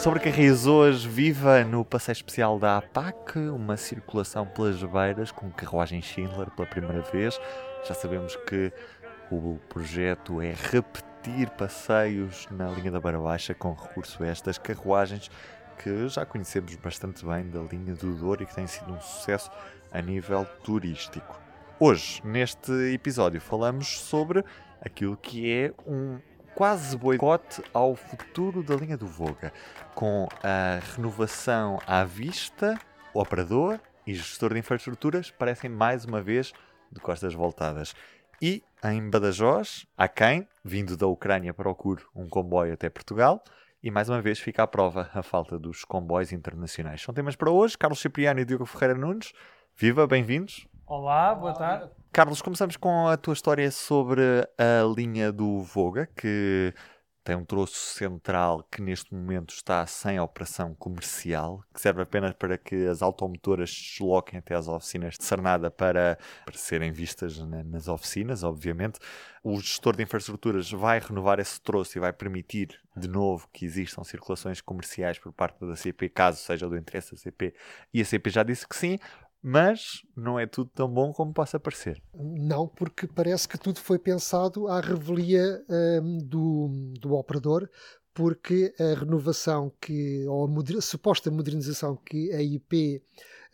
Sobrecarris hoje viva no passeio especial da APAC, uma circulação pelas beiras com carruagem Schindler pela primeira vez. Já sabemos que o projeto é repetir passeios na linha da Beira Baixa com recurso a estas carruagens que já conhecemos bastante bem da linha do Douro e que tem sido um sucesso a nível turístico. Hoje, neste episódio, falamos sobre aquilo que é um quase boicote ao futuro da linha do Voga, com a renovação à vista, o operador e gestor de infraestruturas parecem mais uma vez de costas voltadas. E em Badajoz, há quem, vindo da Ucrânia, procure um comboio até Portugal. E mais uma vez fica à prova a falta dos comboios internacionais. São temas para hoje. Carlos Cipriano e Diogo Ferreira Nunes. Viva, bem-vindos. Olá, boa tarde. Carlos, começamos com a tua história sobre a linha do Voga, que tem um troço central que neste momento está sem operação comercial, que serve apenas para que as automotoras se desloquem até às oficinas de Sarnada para, para serem vistas na, nas oficinas, obviamente. O gestor de infraestruturas vai renovar esse troço e vai permitir de novo que existam circulações comerciais por parte da CP, caso seja do interesse da CP, e a CP já disse que sim mas não é tudo tão bom como possa parecer. Não, porque parece que tudo foi pensado à revelia um, do, do operador, porque a renovação que, ou a, moder, a suposta modernização que a IP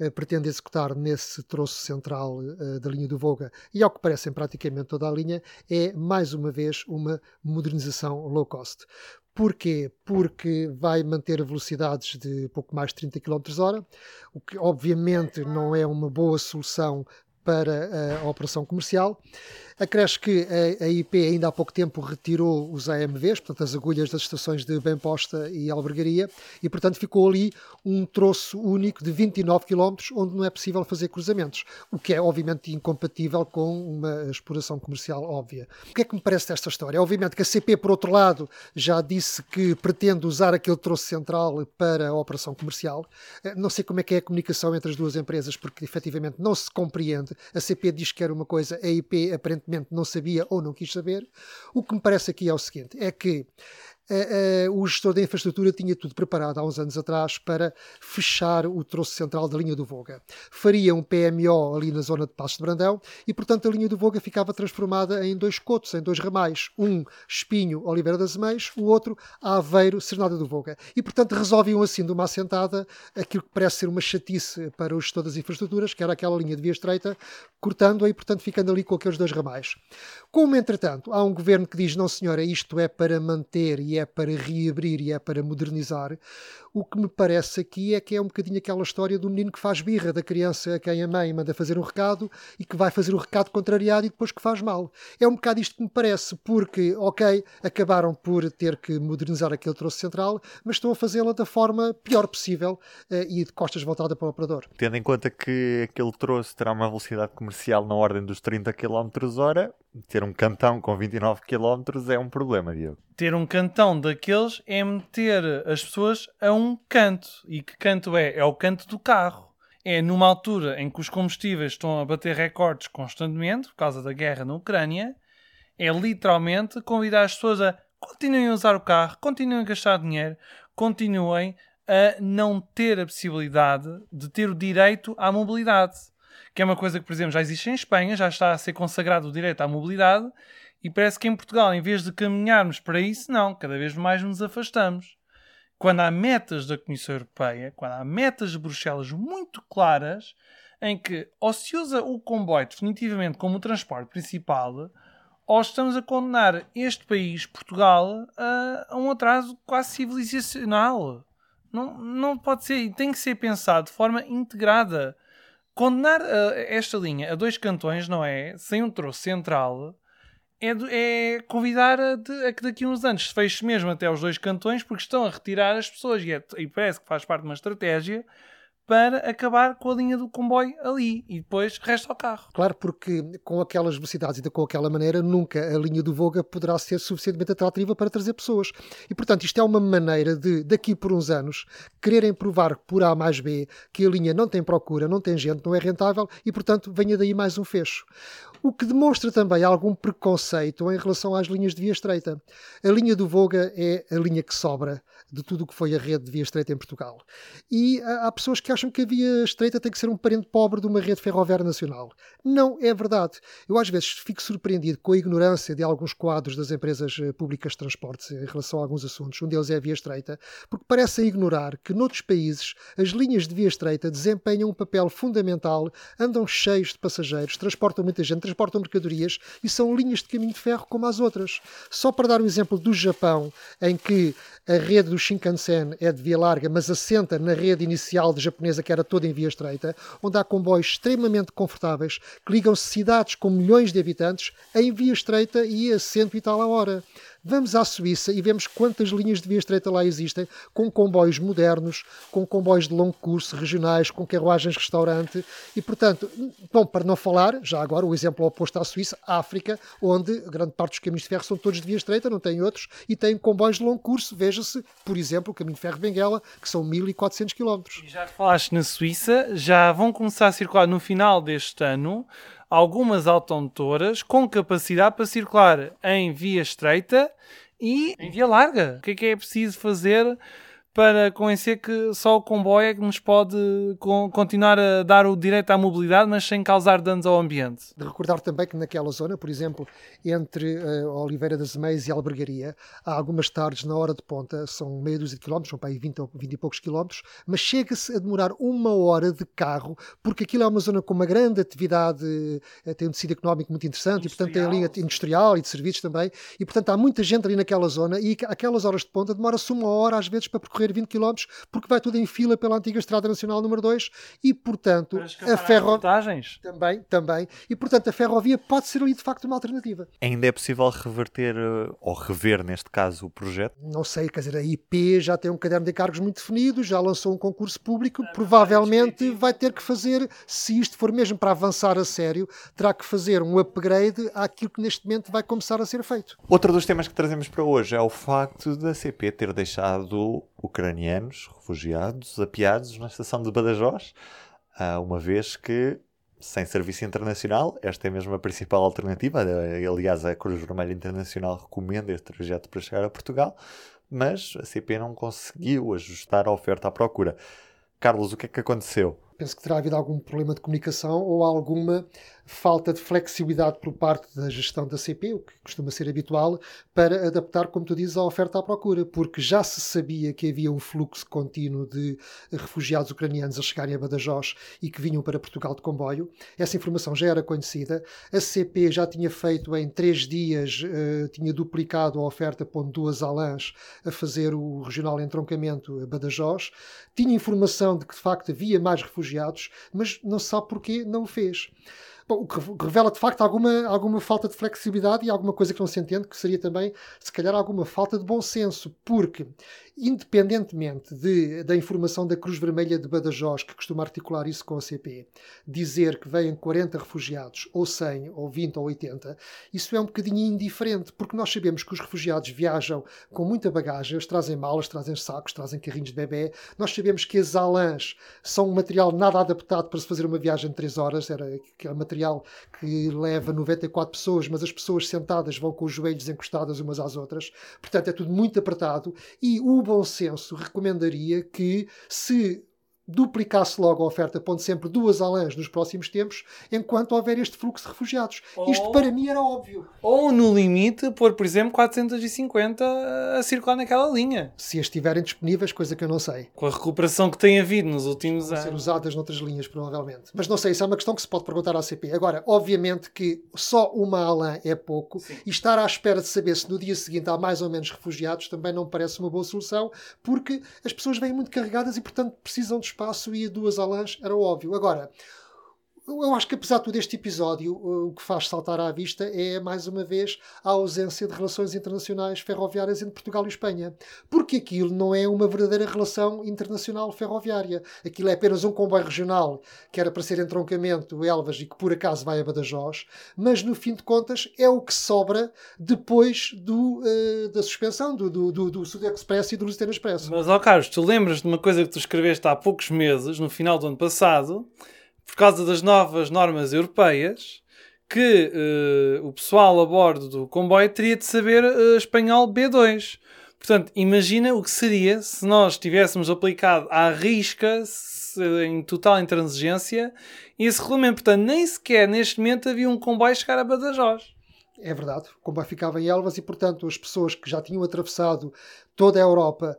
uh, pretende executar nesse troço central uh, da linha do Voga, e ao que parece em praticamente toda a linha, é mais uma vez uma modernização low cost. Porquê? Porque vai manter velocidades de pouco mais de 30 km h o que obviamente não é uma boa solução para a operação comercial. Acresce que a, IP ainda há pouco tempo retirou os AMVs, portanto as agulhas das estações de bem posta e albergaria, e portanto ficou ali um troço único de 29 km onde não é possível fazer cruzamentos, o que é obviamente incompatível com uma exploração comercial óbvia. O que é que me parece desta história? Obviamente que a CP, por outro lado, já disse que pretende usar aquele troço central para a operação comercial. Eh, não sei como é que é a comunicação entre as duas empresas, porque efetivamente não se compreende. A CP diz que era uma coisa, a IP aparentemente não sabia ou não quis saber. O que me parece aqui é o seguinte: é que Uh, uh, o gestor da infraestrutura tinha tudo preparado há uns anos atrás para fechar o troço central da linha do Voga. Faria um PMO ali na zona de Passos de Brandão e, portanto, a linha do Voga ficava transformada em dois cotos, em dois ramais. Um Espinho, Oliveira das Meias, o outro Aveiro, Cernada do Voga. E, portanto, resolviam assim de uma assentada aquilo que parece ser uma chatice para o gestor das infraestruturas, que era aquela linha de via estreita, cortando-a e, portanto, ficando ali com aqueles dois ramais. Como, entretanto, há um governo que diz, não senhora, isto é para manter e é para reabrir e é para modernizar, o que me parece aqui é que é um bocadinho aquela história do menino que faz birra da criança a quem a mãe manda fazer um recado e que vai fazer o recado contrariado e depois que faz mal. É um bocado isto que me parece, porque, ok, acabaram por ter que modernizar aquele troço central, mas estão a fazê-la da forma pior possível uh, e de costas voltada para o operador. Tendo em conta que aquele troço terá uma velocidade comercial na ordem dos 30 km hora, ter um cantão com 29 km é um problema, Diego. Ter um cantão daqueles é meter as pessoas a um canto. E que canto é? É o canto do carro. É numa altura em que os combustíveis estão a bater recordes constantemente por causa da guerra na Ucrânia. É literalmente convidar as pessoas a continuem a usar o carro, continuem a gastar dinheiro, continuem a não ter a possibilidade de ter o direito à mobilidade que é uma coisa que, por exemplo, já existe em Espanha, já está a ser consagrado o direito à mobilidade, e parece que em Portugal, em vez de caminharmos para isso, não, cada vez mais nos afastamos. Quando há metas da Comissão Europeia, quando há metas de Bruxelas muito claras, em que ou se usa o comboio definitivamente como transporte principal, ou estamos a condenar este país, Portugal, a, a um atraso quase civilizacional. Não, não pode ser, e tem que ser pensado de forma integrada. Condenar uh, esta linha a dois cantões, não é? Sem um troço central, é, é convidar a, de, a, que daqui a uns anos se feche mesmo até os dois cantões, porque estão a retirar as pessoas. E, é, e parece que faz parte de uma estratégia para acabar com a linha do comboio ali e depois resta ao carro. Claro, porque com aquelas velocidades e com aquela maneira, nunca a linha do Voga poderá ser suficientemente atrativa para trazer pessoas. E portanto, isto é uma maneira de, daqui por uns anos, quererem provar por A mais B que a linha não tem procura, não tem gente, não é rentável e portanto venha daí mais um fecho. o que demonstra também algum preconceito em relação às linhas de via estreita. A linha do Voga é a linha que sobra de tudo o que foi a rede de via estreita em Portugal. E há pessoas que acham que a via estreita tem que ser um parente pobre de uma rede ferroviária nacional. Não é verdade. Eu às vezes fico surpreendido com a ignorância de alguns quadros das empresas eh, públicas de transportes em relação a alguns assuntos. Um deles é a via estreita, porque parecem ignorar que noutros países as linhas de via estreita desempenham um papel fundamental, andam cheios de passageiros, transportam muita gente, transportam mercadorias e são linhas de caminho de ferro como as outras. Só para dar um exemplo do Japão, em que a rede do Shinkansen é de via larga, mas assenta na rede inicial de japonesa, que era toda em via estreita, onde há comboios extremamente confortáveis que ligam cidades com milhões de habitantes em via estreita e a cento e tal a hora. Vamos à Suíça e vemos quantas linhas de via estreita lá existem, com comboios modernos, com comboios de longo curso, regionais, com carruagens restaurante e, portanto, bom, para não falar, já agora o exemplo oposto à Suíça, África, onde grande parte dos caminhos de ferro são todos de via estreita, não tem outros, e tem comboios de longo curso, veja-se, por exemplo, o caminho de ferro Benguela, que são 1400 km. E já falaste na Suíça, já vão começar a circular no final deste ano algumas automotoras com capacidade para circular em via estreita e em via larga. O que é que é preciso fazer para conhecer que só o comboio é que nos pode continuar a dar o direito à mobilidade, mas sem causar danos ao ambiente. De recordar também que naquela zona, por exemplo, entre uh, Oliveira das Meias e Albergaria, há algumas tardes na hora de ponta, são meia dúzia de quilómetros, são para aí 20, 20 e poucos quilómetros, mas chega-se a demorar uma hora de carro, porque aquilo é uma zona com uma grande atividade, uh, tem um tecido económico muito interessante, e portanto tem a linha industrial e de serviços também, e portanto há muita gente ali naquela zona, e aquelas horas de ponta demora-se uma hora às vezes para percorrer percorrer 20 km porque vai tudo em fila pela antiga Estrada Nacional número 2 e, portanto, a ferrovia. Também, também. E, portanto, a ferrovia pode ser ali de facto uma alternativa. Ainda é possível reverter, eh, ou rever neste caso, o projeto? Não sei, quer dizer, a IP já tem um caderno de encargos muito definido, já lançou um concurso público, provavelmente vai ter que fazer, se isto for mesmo para avançar a sério, terá que fazer um upgrade àquilo que neste momento vai começar a ser feito. Outro dos temas que trazemos para hoje é o facto da CP ter deixado ucranianos, refugiados, apiados na estação de Badajoz, uma vez que, sem serviço internacional, esta é mesmo a principal alternativa. Aliás, a Cruz Vermelha Internacional recomenda este trajeto para chegar a Portugal, mas a CP não conseguiu ajustar a oferta à procura. Carlos, o que é que aconteceu? Penso que terá havido algum problema de comunicação ou alguma falta de flexibilidade por parte da gestão da CP, o que costuma ser habitual, para adaptar, como tu dizes, a oferta à procura, porque já se sabia que havia um fluxo contínuo de refugiados ucranianos a chegarem a Badajoz e que vinham para Portugal de comboio. Essa informação já era conhecida. A CP já tinha feito em três dias, uh, tinha duplicado a oferta, pondo duas alãs a fazer o regional entroncamento a Badajoz. Tinha informação de que de facto havia mais refugiados, mas não se sabe porquê não o fez. O que revela de facto alguma, alguma falta de flexibilidade e alguma coisa que não se entende, que seria também, se calhar, alguma falta de bom senso, porque independentemente de, da informação da Cruz Vermelha de Badajoz, que costuma articular isso com a CP, dizer que vêm 40 refugiados, ou 100, ou 20, ou 80, isso é um bocadinho indiferente, porque nós sabemos que os refugiados viajam com muita bagagem, eles trazem malas, trazem sacos, trazem carrinhos de bebê. Nós sabemos que as alãs são um material nada adaptado para se fazer uma viagem de 3 horas, era, que é material que leva 94 pessoas, mas as pessoas sentadas vão com os joelhos encostadas umas às outras, portanto é tudo muito apertado. E o bom senso recomendaria que se duplicasse logo a oferta, pondo sempre duas alãs nos próximos tempos, enquanto houver este fluxo de refugiados. Ou, Isto para mim era óbvio. Ou no limite, pôr, por exemplo, 450 a circular naquela linha. Se estiverem disponíveis, coisa que eu não sei. Com a recuperação que tem havido nos últimos anos. ser usadas noutras linhas, provavelmente. Mas não sei, isso é uma questão que se pode perguntar à CP. Agora, obviamente que só uma alã é pouco Sim. e estar à espera de saber se no dia seguinte há mais ou menos refugiados também não parece uma boa solução, porque as pessoas vêm muito carregadas e, portanto, precisam de espaço e duas alãs era óbvio. Agora, eu acho que apesar de todo este episódio, o que faz saltar à vista é, mais uma vez, a ausência de relações internacionais ferroviárias entre Portugal e Espanha. Porque aquilo não é uma verdadeira relação internacional ferroviária. Aquilo é apenas um comboio regional que era para ser entroncamento Elvas e que por acaso vai a Badajoz, mas no fim de contas é o que sobra depois do, uh, da suspensão do, do, do, do Sud Express e do Lusitano Expresso. Mas, ó Carlos, tu lembras de uma coisa que tu escreveste há poucos meses, no final do ano passado, por causa das novas normas europeias, que uh, o pessoal a bordo do comboio teria de saber uh, espanhol B2. Portanto, imagina o que seria se nós tivéssemos aplicado à risca, em total intransigência, esse regulamento. Portanto, nem sequer neste momento havia um comboio chegar a Badajoz. É verdade, o comboio ficava em Elvas e, portanto, as pessoas que já tinham atravessado toda a Europa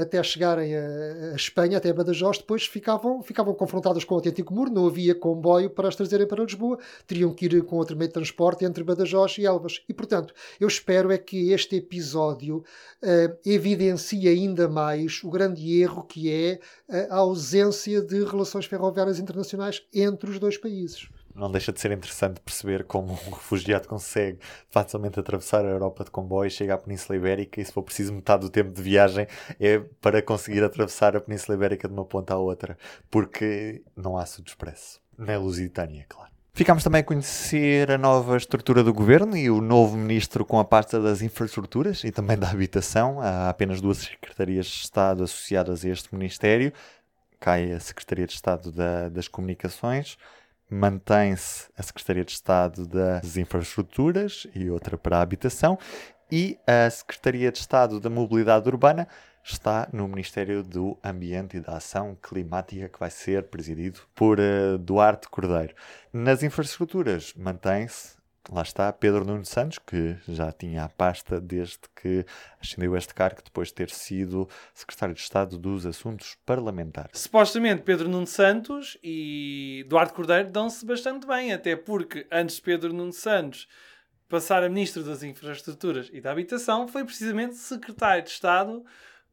até chegarem a, a, Espanha, até Badajoz, depois ficavam, ficavam confrontadas com o autêntico muro, não havia comboio para as trazerem para Lisboa, teriam que ir com outro meio de transporte entre Badajoz e Elvas. E, portanto, eu espero é que este episódio uh, evidencie ainda mais o grande erro que é a ausência de relações ferroviárias internacionais entre os dois países não deixa de ser interessante perceber como um refugiado consegue facilmente atravessar a Europa de comboio, chega à Península Ibérica e se for preciso metade do tempo de viagem é para conseguir atravessar a Península Ibérica de uma ponta à outra, porque não há Sud Expresso. Na Lusitânia, claro. Ficámos também a conhecer a nova estrutura do governo e o novo ministro com a pasta das infraestruturas e também da habitação. Há apenas duas secretarias de Estado associadas a este ministério. Cai a Secretaria de Estado da, das Comunicações mantém-se a Secretaria de Estado das Infraestruturas e outra para a Habitação, e a Secretaria de Estado da Mobilidade Urbana está no Ministério do Ambiente e da Ação Climática, que vai ser presidido por uh, Duarte Cordeiro. Nas infraestruturas, mantém-se lá está Pedro Nuno Santos, que já tinha a pasta desde que ascendeu este cargo, depois de ter sido secretário de Estado dos Assuntos Parlamentares. Supostamente Pedro Nuno Santos e Duarte Cordeiro dão-se bastante bem, até porque antes de Pedro Nuno Santos passar a ministro das Infraestruturas e da Habitação, foi precisamente secretário de Estado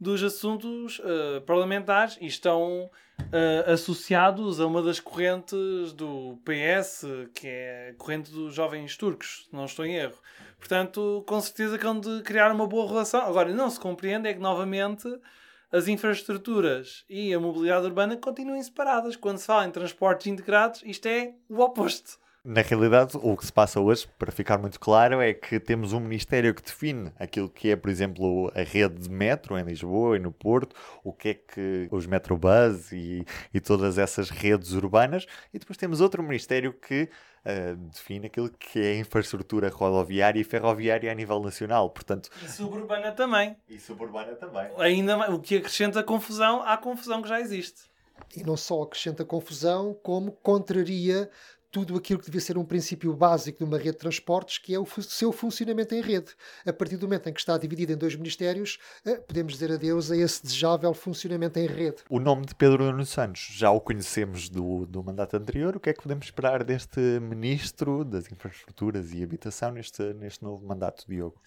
dos Assuntos uh, Parlamentares e estão uh, associados a uma das correntes do PS, que é a corrente dos jovens turcos, não estou em erro. Portanto, com certeza que hão de criar uma boa relação. Agora, não se compreende é que, novamente, as infraestruturas e a mobilidade urbana continuem separadas. Quando se fala em transportes integrados, isto é o oposto. Na realidade, o que se passa hoje, para ficar muito claro, é que temos um Ministério que define aquilo que é, por exemplo, a rede de metro em Lisboa e no Porto, o que é que os Metrobus e, e todas essas redes urbanas, e depois temos outro Ministério que uh, define aquilo que é a infraestrutura rodoviária e ferroviária a nível nacional. Portanto, e suburbana também. E suburbana também. Ainda mais, o que acrescenta confusão à confusão que já existe. E não só acrescenta confusão, como contraria tudo aquilo que devia ser um princípio básico de uma rede de transportes, que é o seu funcionamento em rede. A partir do momento em que está dividido em dois ministérios, eh, podemos dizer adeus a esse desejável funcionamento em rede. O nome de Pedro Nuno Santos já o conhecemos do, do mandato anterior. O que é que podemos esperar deste ministro das Infraestruturas e Habitação neste, neste novo mandato, Diogo?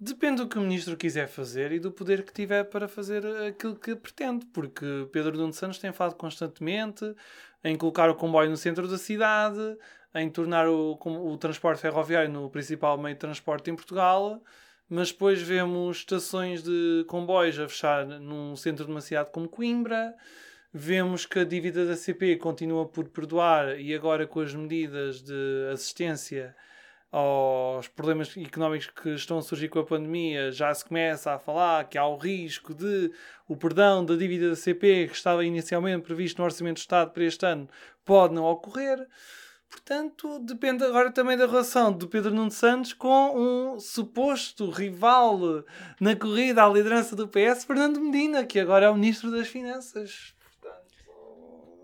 Depende do que o ministro quiser fazer e do poder que tiver para fazer aquilo que pretende, porque Pedro Nuno Santos tem falado constantemente em colocar o comboio no centro da cidade, em tornar o, o transporte ferroviário no principal meio de transporte em Portugal, mas depois vemos estações de comboios a fechar num centro de uma cidade como Coimbra, vemos que a dívida da CP continua por perdoar e agora com as medidas de assistência aos problemas económicos que estão a surgir com a pandemia, já se começa a falar que há o risco de o perdão da dívida da CP, que estava inicialmente previsto no Orçamento do Estado para este ano, pode não ocorrer. Portanto, depende agora também da relação de Pedro Nuno Santos com um suposto rival na corrida à liderança do PS, Fernando Medina, que agora é o Ministro das Finanças. Portanto,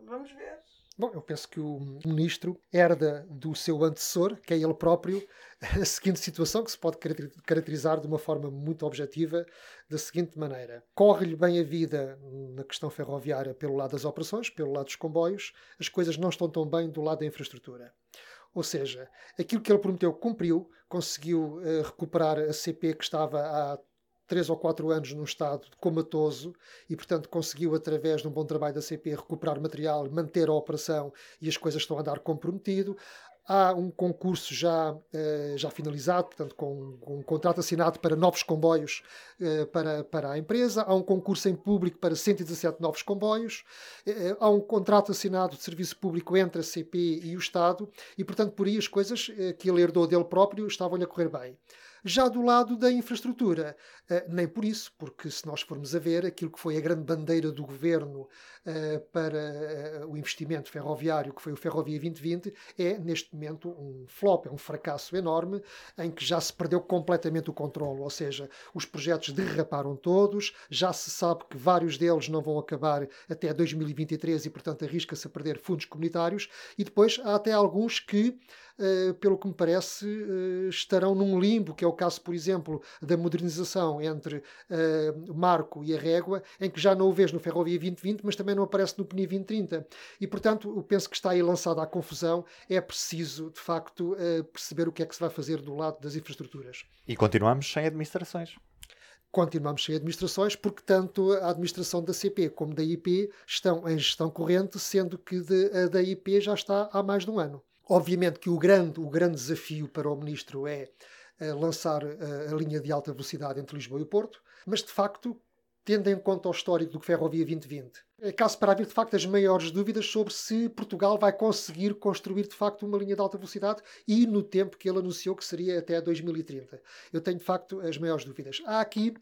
vamos ver. Bom, eu penso que o ministro herda do seu antecessor, que é ele próprio, a seguinte situação, que se pode caracterizar de uma forma muito objetiva, da seguinte maneira: corre-lhe bem a vida na questão ferroviária pelo lado das operações, pelo lado dos comboios, as coisas não estão tão bem do lado da infraestrutura. Ou seja, aquilo que ele prometeu cumpriu, conseguiu uh, recuperar a CP que estava há três ou quatro anos num estado comatoso e, portanto, conseguiu, através de um bom trabalho da CP, recuperar material, manter a operação e as coisas estão a andar comprometido. Há um concurso já, eh, já finalizado, portanto, com, um contrato assinado para novos comboios eh, para, para a empresa. Há um concurso em público para 117 novos comboios. Eh, há um contrato assinado de serviço público entre a CP e o Estado. E, portanto, por aí as coisas que ele herdou dele próprio estavam-lhe a correr bem. Já do lado da infraestrutura, uh, nem por isso, porque se nós formos a ver aquilo que foi a grande bandeira do governo uh, para o investimento ferroviário, que foi o Ferrovia 2020, é neste momento um flop, é um fracasso enorme, em que já se perdeu completamente o controle, ou seja, os projetos derraparam todos, já se sabe que vários deles não vão acabar até 2023 e, portanto, arrisca-se a perder fundos comunitários, e depois há até alguns que pelo que me parece, uh, estarão num limbo, que é o caso, por exemplo, da modernização entre uh, o Marco e a Régua, em que já não o vês no Ferrovia 2020, mas também não aparece no PNI 2030. E, portanto, eu penso que está aí lançada a confusão. É preciso, de facto, perceber o que é que se vai fazer do lado das infraestruturas. E continuamos sem administrações continuamos sem administrações, porque tanto a administração da CP como da IP estão em gestão corrente, sendo que de, a da IP já está há mais de um ano. Obviamente que o grande, o grande desafio para o ministro é uh, lançar uh, a linha de alta velocidade entre Lisboa e o Porto, mas de facto, tendo em conta o histórico do Ferrovia 2020, é caso para haver de facto as maiores dúvidas sobre se Portugal vai conseguir construir de facto uma linha de alta velocidade e no tempo que ele anunciou que seria até 2030. Eu tenho de facto as maiores dúvidas. Há aqui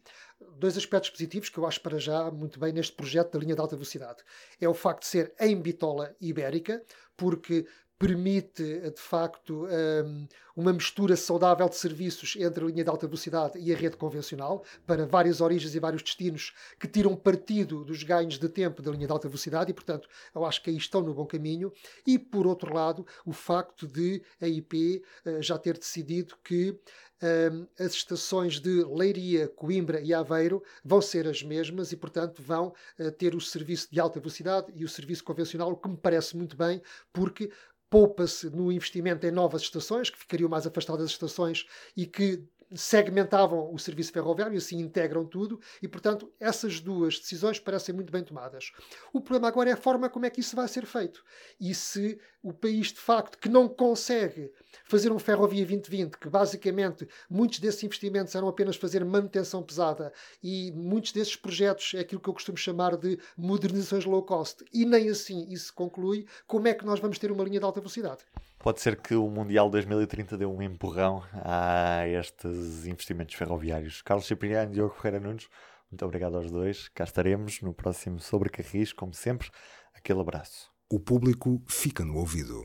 dois aspectos positivos que eu acho para já muito bem neste projeto da linha de alta velocidade. É o facto de ser em bitola ibérica, porque permite, de facto, hum, uma mistura saudável de serviços entre a linha de alta velocidade e a rede convencional, para várias origens e vários destinos que tiram partido dos ganhos de tempo da linha de alta velocidade e, portanto, eu acho que aí estão no bom caminho. E, por outro lado, o facto de a IP eh, já ter decidido que hum, as estações de Leiria, Coimbra e Aveiro vão ser as mesmas e, portanto, vão eh, ter o serviço de alta velocidade e o serviço convencional, o que me parece muito bem, porque poupa-se no investimento em novas estações, que ficariam mais afastadas das estações e que segmentavam o serviço ferroviário e assim integram tudo, e portanto essas duas decisões parecem muito bem tomadas. O problema agora é a forma como é que isso vai ser feito. E se o país de facto que não consegue fazer um Ferrovia 2020, que basicamente muitos desses investimentos eram apenas fazer manutenção pesada e muitos desses projetos é aquilo que eu costumo chamar de modernizações low cost, e nem assim isso conclui, como é que nós vamos ter uma linha de alta velocidade? Pode ser que o Mundial 2030 dê um empurrão a estes investimentos ferroviários. Carlos Cipriano e Diogo Ferreira Nunes, muito obrigado aos dois. Cá estaremos no próximo Sobre Carris, como sempre. Aquele abraço. O público fica no ouvido.